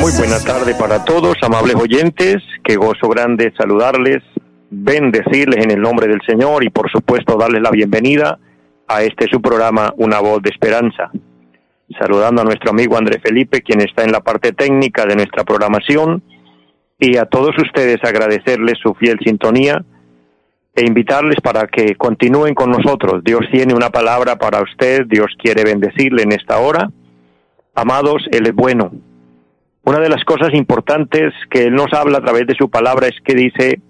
Muy buena tarde para todos, amables oyentes. Qué gozo grande saludarles, bendecirles en el nombre del Señor y por supuesto darles la bienvenida a este su programa Una voz de esperanza. Saludando a nuestro amigo André Felipe, quien está en la parte técnica de nuestra programación, y a todos ustedes agradecerles su fiel sintonía e invitarles para que continúen con nosotros. Dios tiene una palabra para usted, Dios quiere bendecirle en esta hora. Amados, Él es bueno. Una de las cosas importantes que Él nos habla a través de su palabra es que dice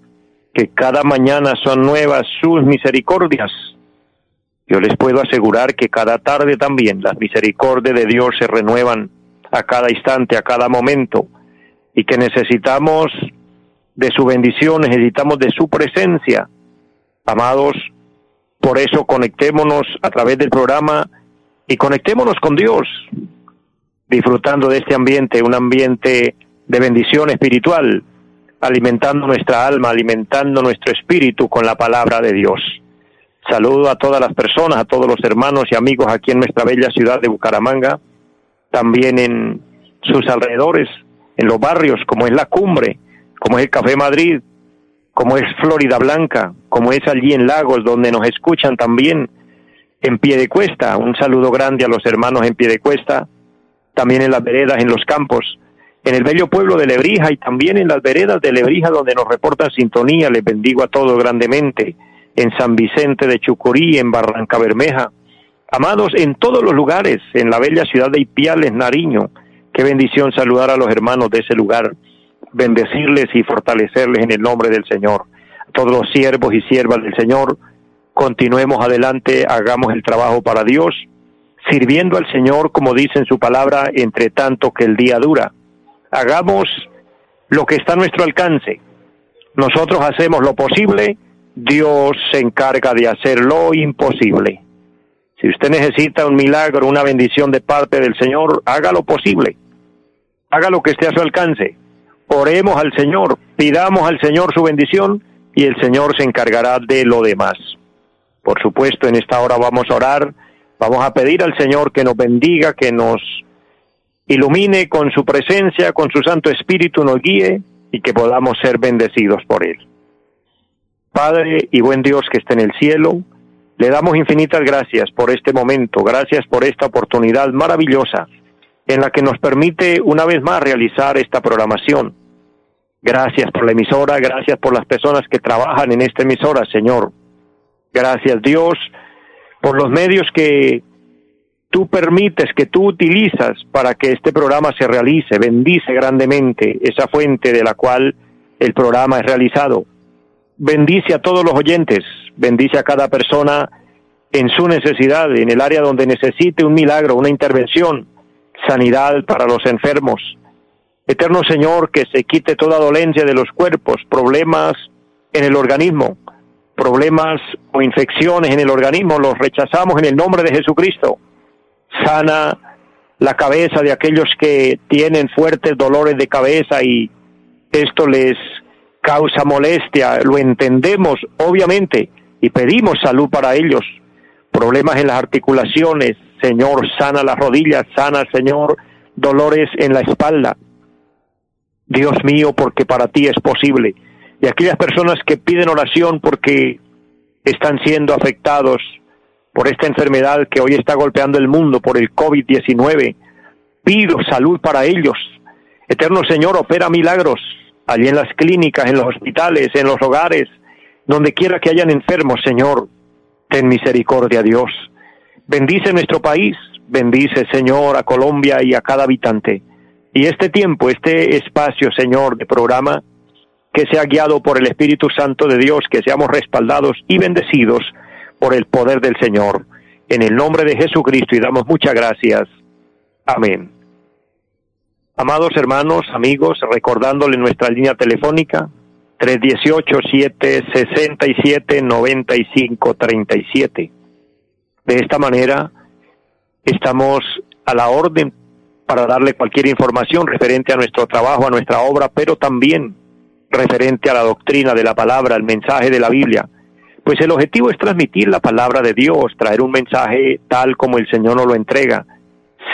que cada mañana son nuevas sus misericordias. Yo les puedo asegurar que cada tarde también las misericordias de Dios se renuevan a cada instante, a cada momento, y que necesitamos de su bendición, necesitamos de su presencia. Amados, por eso conectémonos a través del programa y conectémonos con Dios, disfrutando de este ambiente, un ambiente de bendición espiritual, alimentando nuestra alma, alimentando nuestro espíritu con la palabra de Dios. Saludo a todas las personas, a todos los hermanos y amigos aquí en nuestra bella ciudad de Bucaramanga, también en sus alrededores, en los barrios, como es la cumbre, como es el Café Madrid, como es Florida Blanca, como es allí en Lagos, donde nos escuchan también en pie de cuesta. Un saludo grande a los hermanos en pie de cuesta, también en las veredas, en los campos, en el bello pueblo de Lebrija y también en las veredas de Lebrija, donde nos reportan sintonía. Les bendigo a todos grandemente. En San Vicente de Chucurí, en Barranca Bermeja. Amados, en todos los lugares, en la bella ciudad de Ipiales, Nariño. Qué bendición saludar a los hermanos de ese lugar bendecirles y fortalecerles en el nombre del Señor. A todos los siervos y siervas del Señor, continuemos adelante, hagamos el trabajo para Dios, sirviendo al Señor, como dice en su palabra, entre tanto que el día dura. Hagamos lo que está a nuestro alcance. Nosotros hacemos lo posible, Dios se encarga de hacer lo imposible. Si usted necesita un milagro, una bendición de parte del Señor, haga lo posible. Haga lo que esté a su alcance oremos al Señor, pidamos al Señor su bendición y el Señor se encargará de lo demás. Por supuesto, en esta hora vamos a orar, vamos a pedir al Señor que nos bendiga, que nos ilumine con su presencia, con su Santo Espíritu nos guíe y que podamos ser bendecidos por Él. Padre y buen Dios que está en el cielo, le damos infinitas gracias por este momento, gracias por esta oportunidad maravillosa en la que nos permite una vez más realizar esta programación. Gracias por la emisora, gracias por las personas que trabajan en esta emisora, Señor. Gracias Dios por los medios que tú permites, que tú utilizas para que este programa se realice. Bendice grandemente esa fuente de la cual el programa es realizado. Bendice a todos los oyentes, bendice a cada persona en su necesidad, en el área donde necesite un milagro, una intervención sanidad para los enfermos. Eterno Señor, que se quite toda dolencia de los cuerpos, problemas en el organismo, problemas o infecciones en el organismo, los rechazamos en el nombre de Jesucristo. Sana la cabeza de aquellos que tienen fuertes dolores de cabeza y esto les causa molestia, lo entendemos obviamente y pedimos salud para ellos. Problemas en las articulaciones, Señor, sana las rodillas, sana, Señor, dolores en la espalda. Dios mío, porque para ti es posible. Y aquellas personas que piden oración porque están siendo afectados por esta enfermedad que hoy está golpeando el mundo, por el COVID-19, pido salud para ellos. Eterno Señor, opera milagros allí en las clínicas, en los hospitales, en los hogares, donde quiera que hayan enfermos, Señor, ten misericordia, Dios. Bendice nuestro país, bendice, Señor, a Colombia y a cada habitante. Y este tiempo, este espacio, Señor, de programa, que sea guiado por el Espíritu Santo de Dios, que seamos respaldados y bendecidos por el poder del Señor. En el nombre de Jesucristo y damos muchas gracias. Amén. Amados hermanos, amigos, recordándole nuestra línea telefónica 318-767-9537. De esta manera estamos a la orden para darle cualquier información referente a nuestro trabajo, a nuestra obra, pero también referente a la doctrina de la palabra, el mensaje de la Biblia. Pues el objetivo es transmitir la palabra de Dios, traer un mensaje tal como el Señor nos lo entrega,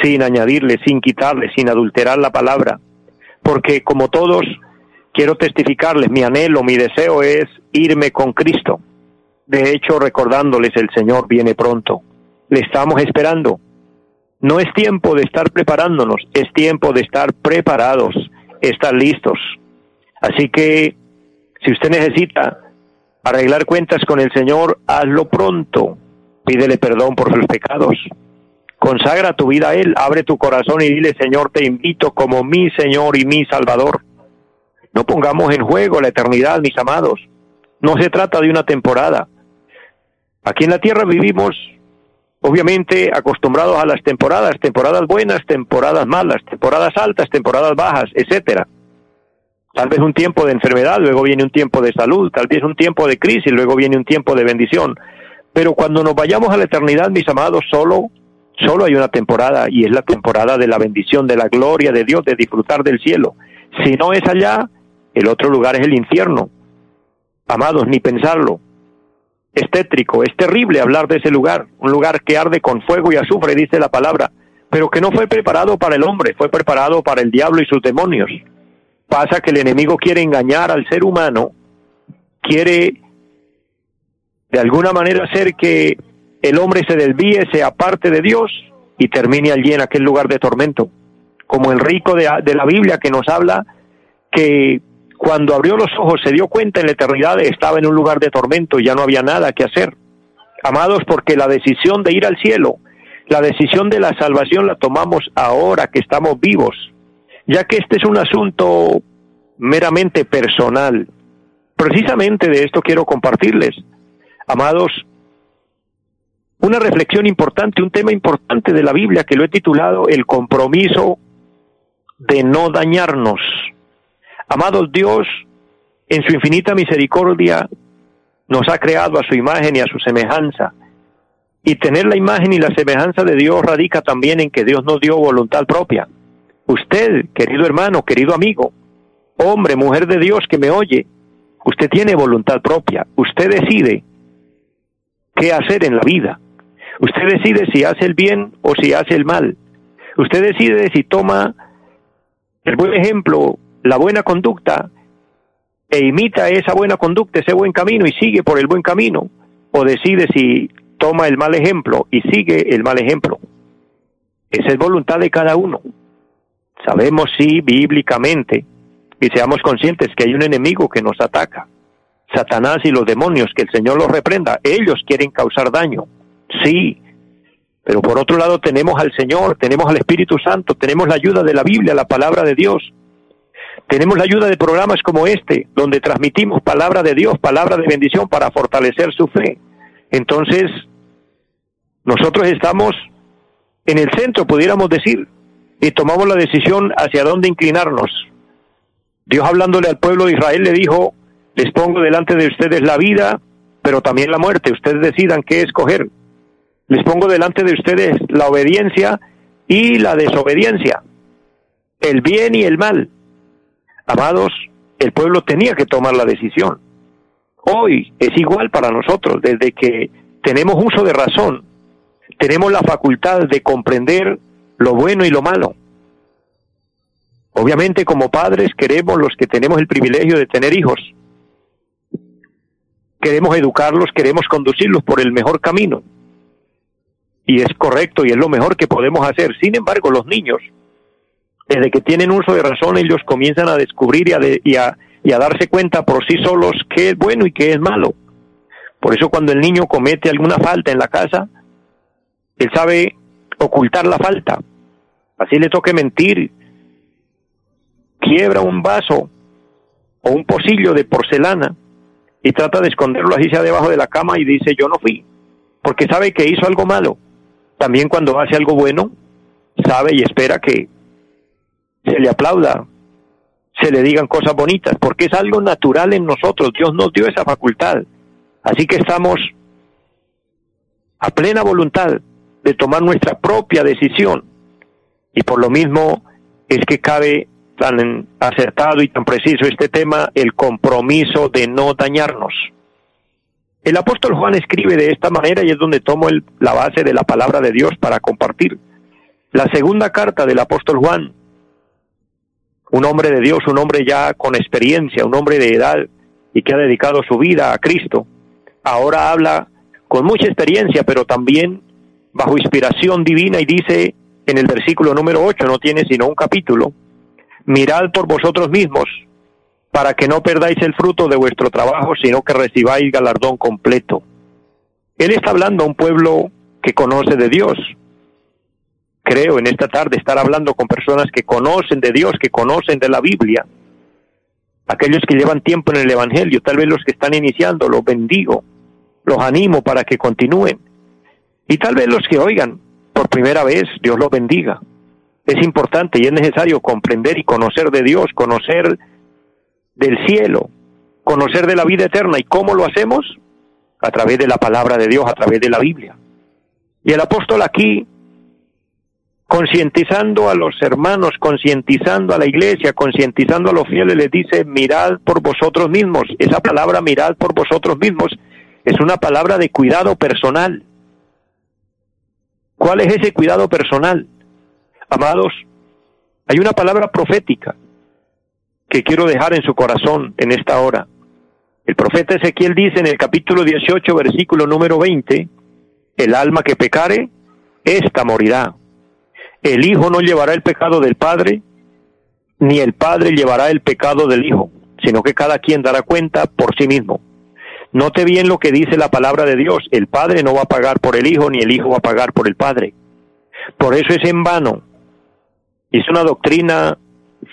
sin añadirle, sin quitarle, sin adulterar la palabra. Porque como todos, quiero testificarles, mi anhelo, mi deseo es irme con Cristo. De hecho, recordándoles, el Señor viene pronto. Le estamos esperando. No es tiempo de estar preparándonos, es tiempo de estar preparados, estar listos. Así que si usted necesita arreglar cuentas con el Señor, hazlo pronto. Pídele perdón por sus pecados. Consagra tu vida a Él, abre tu corazón y dile, Señor, te invito como mi Señor y mi Salvador. No pongamos en juego la eternidad, mis amados. No se trata de una temporada. Aquí en la tierra vivimos obviamente acostumbrados a las temporadas, temporadas buenas, temporadas malas, temporadas altas, temporadas bajas, etcétera. Tal vez un tiempo de enfermedad, luego viene un tiempo de salud, tal vez un tiempo de crisis, luego viene un tiempo de bendición. Pero cuando nos vayamos a la eternidad, mis amados, solo solo hay una temporada y es la temporada de la bendición, de la gloria de Dios, de disfrutar del cielo. Si no es allá, el otro lugar es el infierno. Amados, ni pensarlo es tétrico, es terrible hablar de ese lugar, un lugar que arde con fuego y azufre, dice la palabra, pero que no fue preparado para el hombre, fue preparado para el diablo y sus demonios. Pasa que el enemigo quiere engañar al ser humano, quiere de alguna manera hacer que el hombre se desvíe, sea parte de Dios y termine allí en aquel lugar de tormento, como el rico de, de la Biblia que nos habla que cuando abrió los ojos se dio cuenta en la eternidad estaba en un lugar de tormento y ya no había nada que hacer. Amados, porque la decisión de ir al cielo, la decisión de la salvación la tomamos ahora que estamos vivos, ya que este es un asunto meramente personal. Precisamente de esto quiero compartirles, amados, una reflexión importante, un tema importante de la Biblia que lo he titulado El compromiso de no dañarnos. Amados Dios, en su infinita misericordia, nos ha creado a su imagen y a su semejanza. Y tener la imagen y la semejanza de Dios radica también en que Dios nos dio voluntad propia. Usted, querido hermano, querido amigo, hombre, mujer de Dios que me oye, usted tiene voluntad propia. Usted decide qué hacer en la vida. Usted decide si hace el bien o si hace el mal. Usted decide si toma el buen ejemplo la buena conducta e imita esa buena conducta, ese buen camino y sigue por el buen camino, o decide si toma el mal ejemplo y sigue el mal ejemplo. Esa es voluntad de cada uno. Sabemos sí bíblicamente y seamos conscientes que hay un enemigo que nos ataca. Satanás y los demonios, que el Señor los reprenda, ellos quieren causar daño. Sí, pero por otro lado tenemos al Señor, tenemos al Espíritu Santo, tenemos la ayuda de la Biblia, la palabra de Dios, tenemos la ayuda de programas como este, donde transmitimos palabra de Dios, palabra de bendición para fortalecer su fe. Entonces, nosotros estamos en el centro, pudiéramos decir, y tomamos la decisión hacia dónde inclinarnos. Dios hablándole al pueblo de Israel le dijo, les pongo delante de ustedes la vida, pero también la muerte, ustedes decidan qué escoger. Les pongo delante de ustedes la obediencia y la desobediencia, el bien y el mal. Amados, el pueblo tenía que tomar la decisión. Hoy es igual para nosotros, desde que tenemos uso de razón, tenemos la facultad de comprender lo bueno y lo malo. Obviamente como padres queremos los que tenemos el privilegio de tener hijos. Queremos educarlos, queremos conducirlos por el mejor camino. Y es correcto y es lo mejor que podemos hacer. Sin embargo, los niños desde que tienen uso de razón, ellos comienzan a descubrir y a, y a, darse cuenta por sí solos qué es bueno y qué es malo. Por eso cuando el niño comete alguna falta en la casa, él sabe ocultar la falta. Así le toque mentir, quiebra un vaso o un pocillo de porcelana y trata de esconderlo así sea debajo de la cama y dice yo no fui, porque sabe que hizo algo malo. También cuando hace algo bueno, sabe y espera que se le aplauda, se le digan cosas bonitas, porque es algo natural en nosotros. Dios nos dio esa facultad. Así que estamos a plena voluntad de tomar nuestra propia decisión. Y por lo mismo es que cabe tan acertado y tan preciso este tema, el compromiso de no dañarnos. El apóstol Juan escribe de esta manera y es donde tomo el, la base de la palabra de Dios para compartir. La segunda carta del apóstol Juan, un hombre de Dios, un hombre ya con experiencia, un hombre de edad y que ha dedicado su vida a Cristo, ahora habla con mucha experiencia, pero también bajo inspiración divina y dice en el versículo número 8, no tiene sino un capítulo, mirad por vosotros mismos para que no perdáis el fruto de vuestro trabajo, sino que recibáis galardón completo. Él está hablando a un pueblo que conoce de Dios. Creo en esta tarde estar hablando con personas que conocen de Dios, que conocen de la Biblia. Aquellos que llevan tiempo en el Evangelio, tal vez los que están iniciando, los bendigo, los animo para que continúen. Y tal vez los que oigan por primera vez, Dios los bendiga. Es importante y es necesario comprender y conocer de Dios, conocer del cielo, conocer de la vida eterna. ¿Y cómo lo hacemos? A través de la palabra de Dios, a través de la Biblia. Y el apóstol aquí, concientizando a los hermanos, concientizando a la iglesia, concientizando a los fieles, les dice, mirad por vosotros mismos. Esa palabra, mirad por vosotros mismos, es una palabra de cuidado personal. ¿Cuál es ese cuidado personal? Amados, hay una palabra profética que quiero dejar en su corazón en esta hora. El profeta Ezequiel dice en el capítulo 18, versículo número 20, el alma que pecare, ésta morirá. El hijo no llevará el pecado del padre, ni el padre llevará el pecado del hijo, sino que cada quien dará cuenta por sí mismo. Note bien lo que dice la palabra de Dios, el padre no va a pagar por el hijo, ni el hijo va a pagar por el padre. Por eso es en vano. Es una doctrina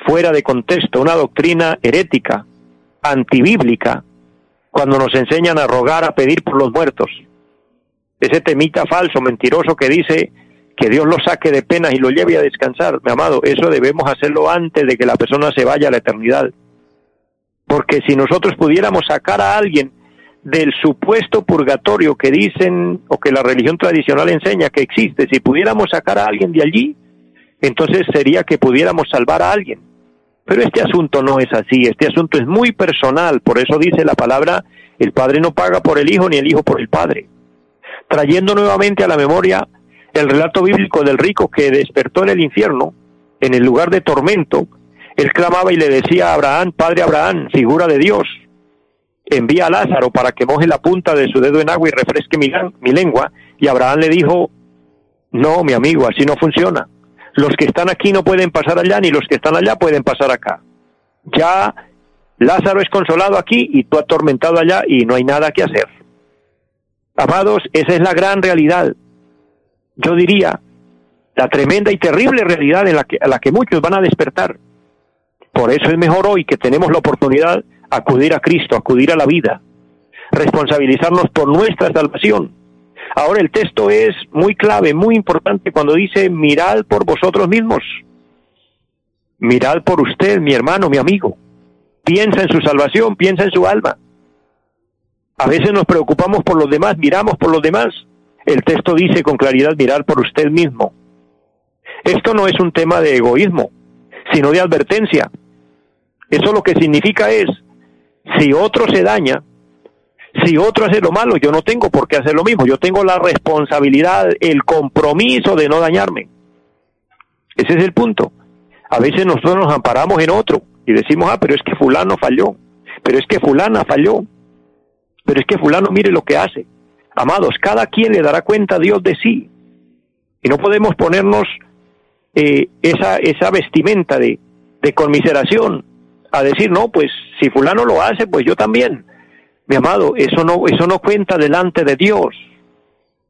fuera de contexto, una doctrina herética, antibíblica, cuando nos enseñan a rogar, a pedir por los muertos. Ese temita falso, mentiroso que dice que Dios lo saque de penas y lo lleve a descansar, mi amado, eso debemos hacerlo antes de que la persona se vaya a la eternidad. Porque si nosotros pudiéramos sacar a alguien del supuesto purgatorio que dicen o que la religión tradicional enseña que existe, si pudiéramos sacar a alguien de allí, entonces sería que pudiéramos salvar a alguien. Pero este asunto no es así, este asunto es muy personal, por eso dice la palabra, el Padre no paga por el Hijo ni el Hijo por el Padre. Trayendo nuevamente a la memoria el relato bíblico del rico que despertó en el infierno, en el lugar de tormento, él clamaba y le decía a Abraham, Padre Abraham, figura de Dios, envía a Lázaro para que moje la punta de su dedo en agua y refresque mi, lengua. Y Abraham le dijo, no, mi amigo, así no funciona los que están aquí no pueden pasar allá, ni los que están allá pueden pasar acá. Ya Lázaro es consolado aquí y tú atormentado allá y no hay nada que hacer. Amados, esa es la gran realidad. Yo diría, la tremenda y terrible realidad en la que, a la que muchos van a despertar. Por eso es mejor hoy que tenemos la oportunidad acudir a Cristo, acudir a la vida, responsabilizarnos por nuestra salvación Ahora el texto es muy clave, muy importante cuando dice mirad por vosotros mismos. Mirad por usted, mi hermano, mi amigo. Piensa en su salvación, piensa en su alma. A veces nos preocupamos por los demás, miramos por los demás. El texto dice con claridad mirad por usted mismo. Esto no es un tema de egoísmo, sino de advertencia. Eso lo que significa es, si otro se daña, si otro hace lo malo, yo no tengo por qué hacer lo mismo. Yo tengo la responsabilidad, el compromiso de no dañarme. Ese es el punto. A veces nosotros nos amparamos en otro y decimos, ah, pero es que fulano falló, pero es que fulana falló, pero es que fulano mire lo que hace. Amados, cada quien le dará cuenta a Dios de sí. Y no podemos ponernos eh, esa, esa vestimenta de, de conmiseración a decir, no, pues si fulano lo hace, pues yo también. Mi amado, eso no, eso no cuenta delante de Dios.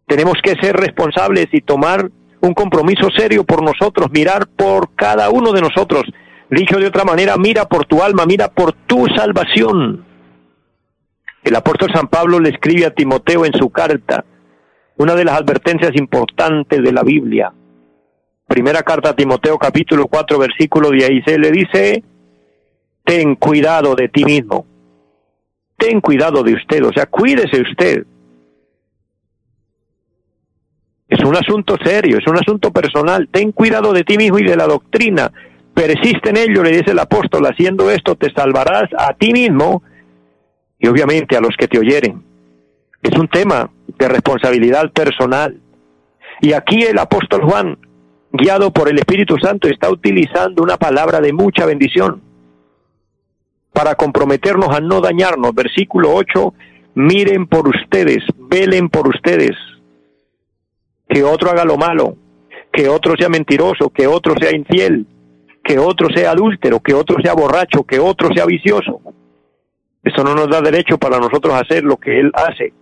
Tenemos que ser responsables y tomar un compromiso serio por nosotros, mirar por cada uno de nosotros. Dicho de otra manera, mira por tu alma, mira por tu salvación. El apóstol San Pablo le escribe a Timoteo en su carta una de las advertencias importantes de la Biblia. Primera carta a Timoteo capítulo 4 versículo 16 le dice, ten cuidado de ti mismo, ten cuidado de usted, o sea, cuídese usted. Es un asunto serio, es un asunto personal, ten cuidado de ti mismo y de la doctrina, persiste en ello, le dice el apóstol, haciendo esto te salvarás a ti mismo y obviamente a los que te oyeren. Es un tema de responsabilidad personal. Y aquí el apóstol Juan, guiado por el Espíritu Santo, está utilizando una palabra de mucha bendición para comprometernos a no dañarnos. Versículo 8, miren por ustedes, velen por ustedes, que otro haga lo malo, que otro sea mentiroso, que otro sea infiel, que otro sea adúltero, que otro sea borracho, que otro sea vicioso. Eso no nos da derecho para nosotros hacer lo que Él hace,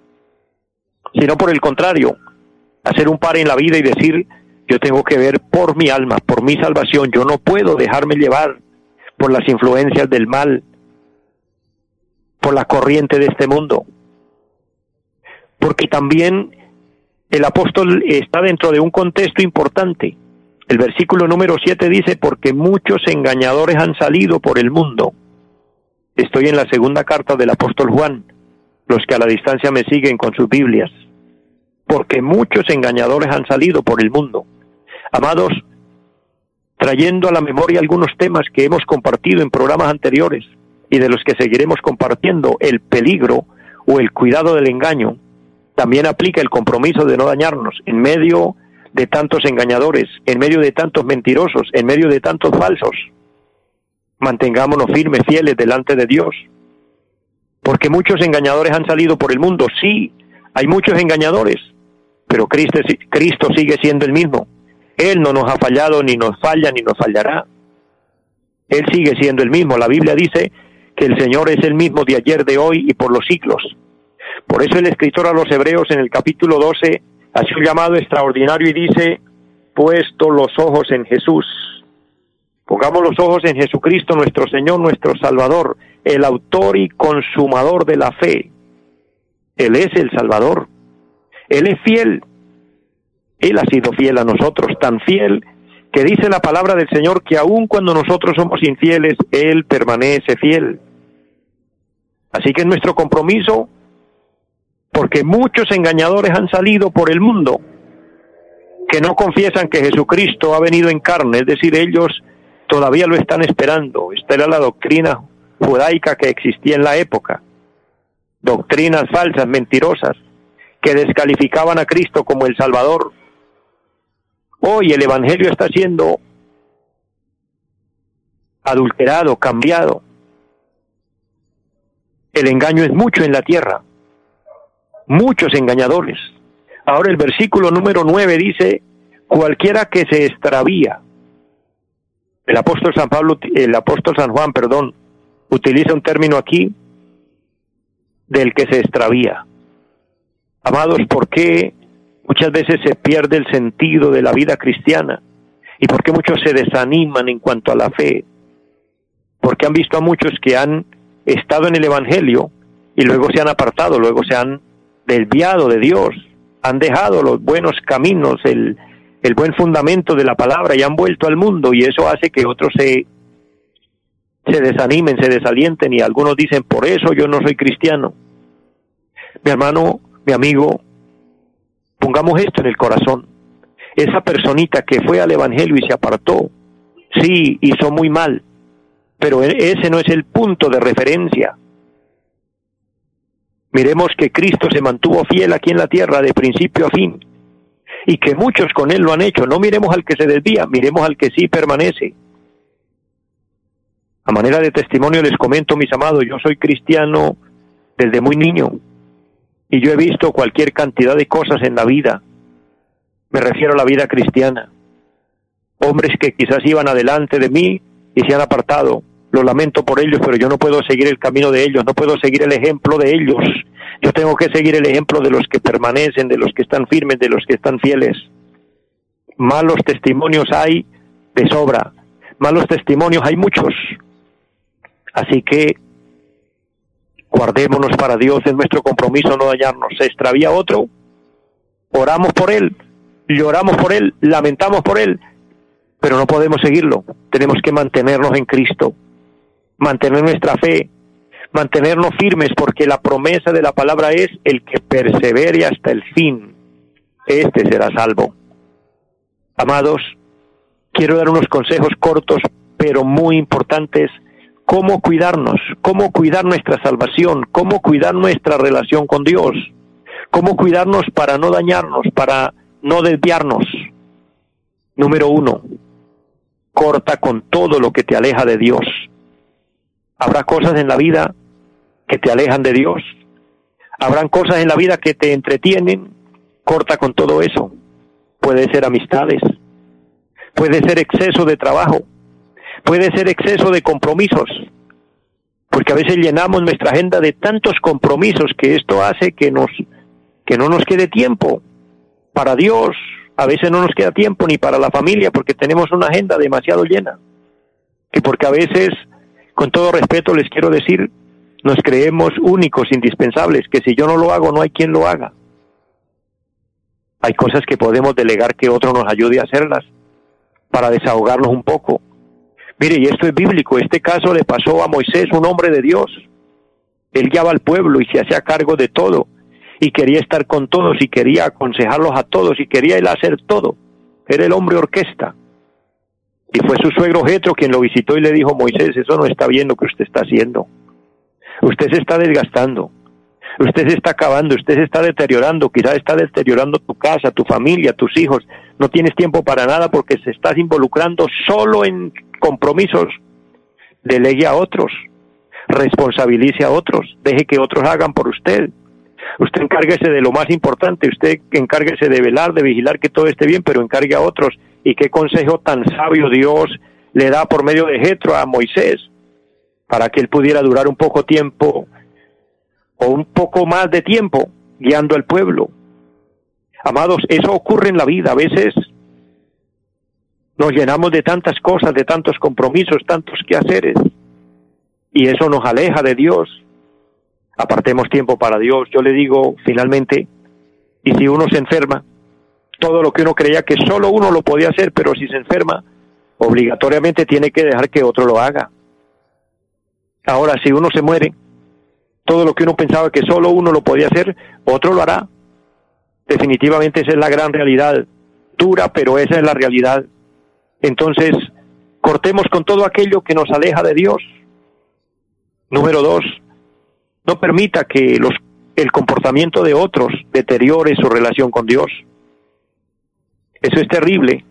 sino por el contrario, hacer un par en la vida y decir, yo tengo que ver por mi alma, por mi salvación, yo no puedo dejarme llevar por las influencias del mal, la corriente de este mundo. Porque también el apóstol está dentro de un contexto importante. El versículo número 7 dice, porque muchos engañadores han salido por el mundo Estoy en la segunda carta del apóstol Juan, los que a la distancia me siguen con sus Biblias, porque muchos engañadores han salido por el mundo. Amados, trayendo a la memoria algunos temas que hemos compartido en programas anteriores y de los que seguiremos compartiendo, el peligro o el cuidado del engaño, también aplica el compromiso de no dañarnos en medio de tantos engañadores, en medio de tantos mentirosos, en medio de tantos falsos mantengámonos firmes, fieles delante de Dios. Porque muchos engañadores han salido por el mundo, sí, hay muchos engañadores, pero Cristo, Cristo sigue siendo el mismo. Él no nos ha fallado, ni nos falla, ni nos fallará. Él sigue siendo el mismo. La Biblia dice que el Señor es el mismo de ayer, de hoy y por los siglos. Por eso el escritor a los Hebreos en el capítulo 12 hace un llamado extraordinario y dice, puesto los ojos en Jesús, Pongamos los ojos en Jesucristo, nuestro Señor, nuestro Salvador, el autor y consumador de la fe. Él es el Salvador. Él es fiel. Él ha sido fiel a nosotros, tan fiel que dice la palabra del Señor que aun cuando nosotros somos infieles, Él permanece fiel. Así que es nuestro compromiso, porque muchos engañadores han salido por el mundo que no confiesan que Jesucristo ha venido en carne, es decir, ellos todavía lo están esperando. Esta era la doctrina judaica que existía en la época. Doctrinas falsas, mentirosas, que descalificaban a Cristo como el Salvador. Hoy el Evangelio está siendo adulterado, cambiado. El engaño es mucho en la tierra, muchos engañadores. Ahora el versículo número 9 dice, cualquiera que se extravía el apóstol San Pablo, el apóstol San Juan, perdón, utiliza un término aquí del que se extravía. Amados, ¿por qué muchas veces se pierde el sentido de la vida cristiana? ¿Y por qué muchos se desaniman en cuanto a la fe? Porque han visto a muchos que han estado en el Evangelio y luego se han apartado, luego se han desviado de Dios, han dejado los buenos caminos, el, el buen fundamento de la palabra y han vuelto al mundo y eso hace que otros se, se desanimen, se desalienten y algunos dicen, por eso yo no soy cristiano. Mi hermano, mi amigo, pongamos esto en el corazón. Esa personita que fue al Evangelio y se apartó, sí, hizo muy mal, pero e-, ese no es el punto de referencia. Miremos que Cristo se mantuvo fiel aquí en la tierra de principio a fin y que muchos con él lo han hecho. No miremos al que se desvía, miremos al que sí permanece. A manera de testimonio les comento, mis amados, yo soy cristiano desde muy niño y yo he visto cualquier cantidad de cosas en la vida. Me refiero a la vida cristiana. Hombres que quizás iban adelante de mí y se han apartado. Lo lamento por ellos, pero yo no puedo seguir el camino de ellos, no puedo seguir el ejemplo de ellos. Yo tengo que seguir el ejemplo de los que permanecen, de los que están firmes, de los que están fieles. Malos testimonios hay de sobra. Malos testimonios hay muchos. Así que guardémonos para Dios, en nuestro compromiso no dañarnos. Se extravía otro, oramos por él, lloramos por él, lamentamos por él, pero no podemos seguirlo. Tenemos que mantenernos en Cristo, mantener nuestra fe, mantenernos firmes, porque la promesa de la palabra es el que persevere hasta el fin, este será salvo. Amados, quiero dar unos consejos cortos, pero muy importantes, cómo cuidarnos, cómo cuidar nuestra salvación, cómo cuidar nuestra relación con Dios, cómo cuidarnos para no dañarnos, para no desviarnos. Número uno, corta con todo lo que te aleja de Dios. Habrá cosas en la vida que te alejan de Dios. Habrán cosas en la vida que te entretienen. Corta con todo eso. Puede ser amistades. Puede ser exceso de trabajo. Puede ser exceso de compromisos. Porque a veces llenamos nuestra agenda de tantos compromisos que esto hace que nos que no nos quede tiempo para Dios, a veces no nos queda tiempo ni para la familia porque tenemos una agenda demasiado llena. Y porque a veces, con todo respeto, les quiero decir, nos creemos únicos, indispensables, que si yo no lo hago, no hay quien lo haga. Hay cosas que podemos delegar que otro nos ayude a hacerlas para desahogarnos un poco. Mire, y esto es bíblico, este caso le pasó a Moisés, un hombre de Dios. Él guiaba al pueblo y se hacía cargo de todo y quería estar con todos y quería aconsejarlos a todos y quería él hacer todo. Era el hombre orquesta. Y fue su suegro Jetro quien lo visitó y le dijo, Moisés, eso no está bien lo que usted está haciendo. Usted se está desgastando. Usted se está acabando, usted se está deteriorando, quizás está deteriorando tu casa, tu familia, tus hijos. No tienes tiempo para nada porque se estás involucrando solo en compromisos. Delegue a otros, responsabilice a otros, deje que otros hagan por usted. Usted encárguese de lo más importante, usted encárguese de velar, de vigilar que todo esté bien, pero encargue a otros. ¿Y qué consejo tan sabio Dios le da por medio de Jetro a Moisés para que él pudiera durar un poco tiempo o un poco más de tiempo guiando al pueblo? Amados, eso ocurre en la vida. A veces nos llenamos de tantas cosas, de tantos compromisos, tantos quehaceres, y eso nos aleja de Dios apartemos tiempo para Dios. Yo le digo finalmente, y si uno se enferma, todo lo que uno creía que solo uno lo podía hacer, pero si se enferma, obligatoriamente tiene que dejar que otro lo haga. Ahora, si uno se muere, todo lo que uno pensaba que solo uno lo podía hacer, otro lo hará. Definitivamente esa es la gran realidad. Dura, pero esa es la realidad. Entonces, cortemos con todo aquello que nos aleja de Dios. Número dos, no permita que los, el comportamiento de otros deteriore su relación con Dios. Eso es terrible,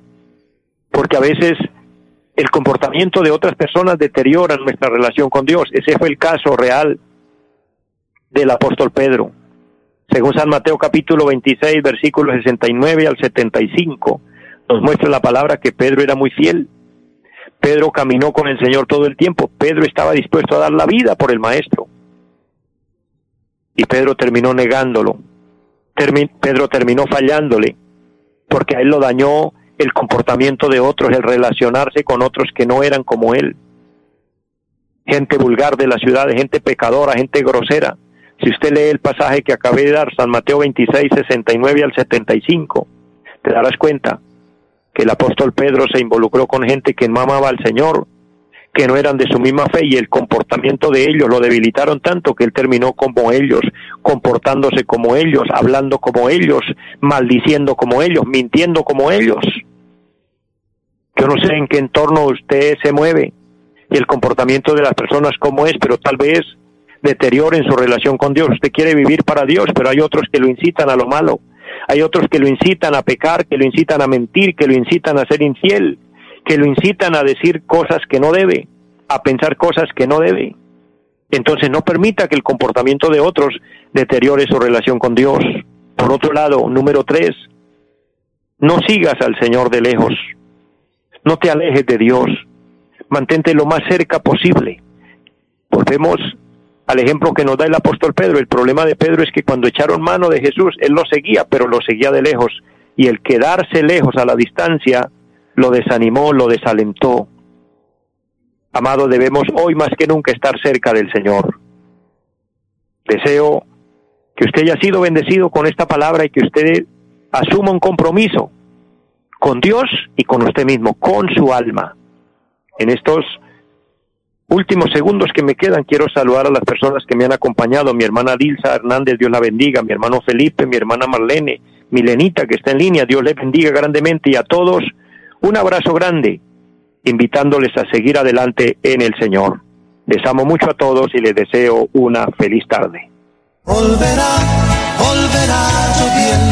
porque a veces el comportamiento de otras personas deteriora nuestra relación con Dios. Ese fue el caso real del apóstol Pedro. Según San Mateo capítulo 26, versículos 69 al 75, nos muestra la palabra que Pedro era muy fiel. Pedro caminó con el Señor todo el tiempo. Pedro estaba dispuesto a dar la vida por el Maestro y Pedro terminó negándolo. Pedro terminó fallándole porque a él lo dañó el comportamiento de otros, el relacionarse con otros que no eran como él. Gente vulgar de la ciudad, gente pecadora, gente grosera. Si usted lee el pasaje que acabé de dar, San Mateo 26, 69 al 75, te darás cuenta que el apóstol Pedro se involucró con gente que no amaba al Señor, que no eran de su misma fe y el comportamiento de ellos lo debilitaron tanto que él terminó como ellos, comportándose como ellos, hablando como ellos, maldiciendo como ellos, mintiendo como ellos. Yo no sé en qué entorno usted se mueve y el comportamiento de las personas como es, pero tal vez deterioren su relación con Dios. Usted quiere vivir para Dios, pero hay otros que lo incitan a lo malo. Hay otros que lo incitan a pecar, que lo incitan a mentir, que lo incitan a ser infiel que lo incitan a decir cosas que no debe, a pensar cosas que no debe. Entonces no permita que el comportamiento de otros deteriore su relación con Dios. Por otro lado, número tres, no sigas al Señor de lejos, no te alejes de Dios, mantente lo más cerca posible. Volvemos al ejemplo que nos da el apóstol Pedro. El problema de Pedro es que cuando echaron mano de Jesús, él lo seguía, pero lo seguía de lejos. Y el quedarse lejos a la distancia lo desanimó, lo desalentó. Amado, debemos hoy más que nunca estar cerca del Señor. Deseo que usted haya sido bendecido con esta palabra y que usted asuma un compromiso con Dios y con usted mismo, con su alma. En estos últimos segundos que me quedan, quiero saludar a las personas que me han acompañado, mi hermana Dilsa Hernández, Dios la bendiga, mi hermano Felipe, mi hermana Marlene, Milenita que está en línea, Dios le bendiga grandemente y a todos un abrazo grande, invitándoles a seguir adelante en el Señor. Les amo mucho a todos y les deseo una feliz tarde.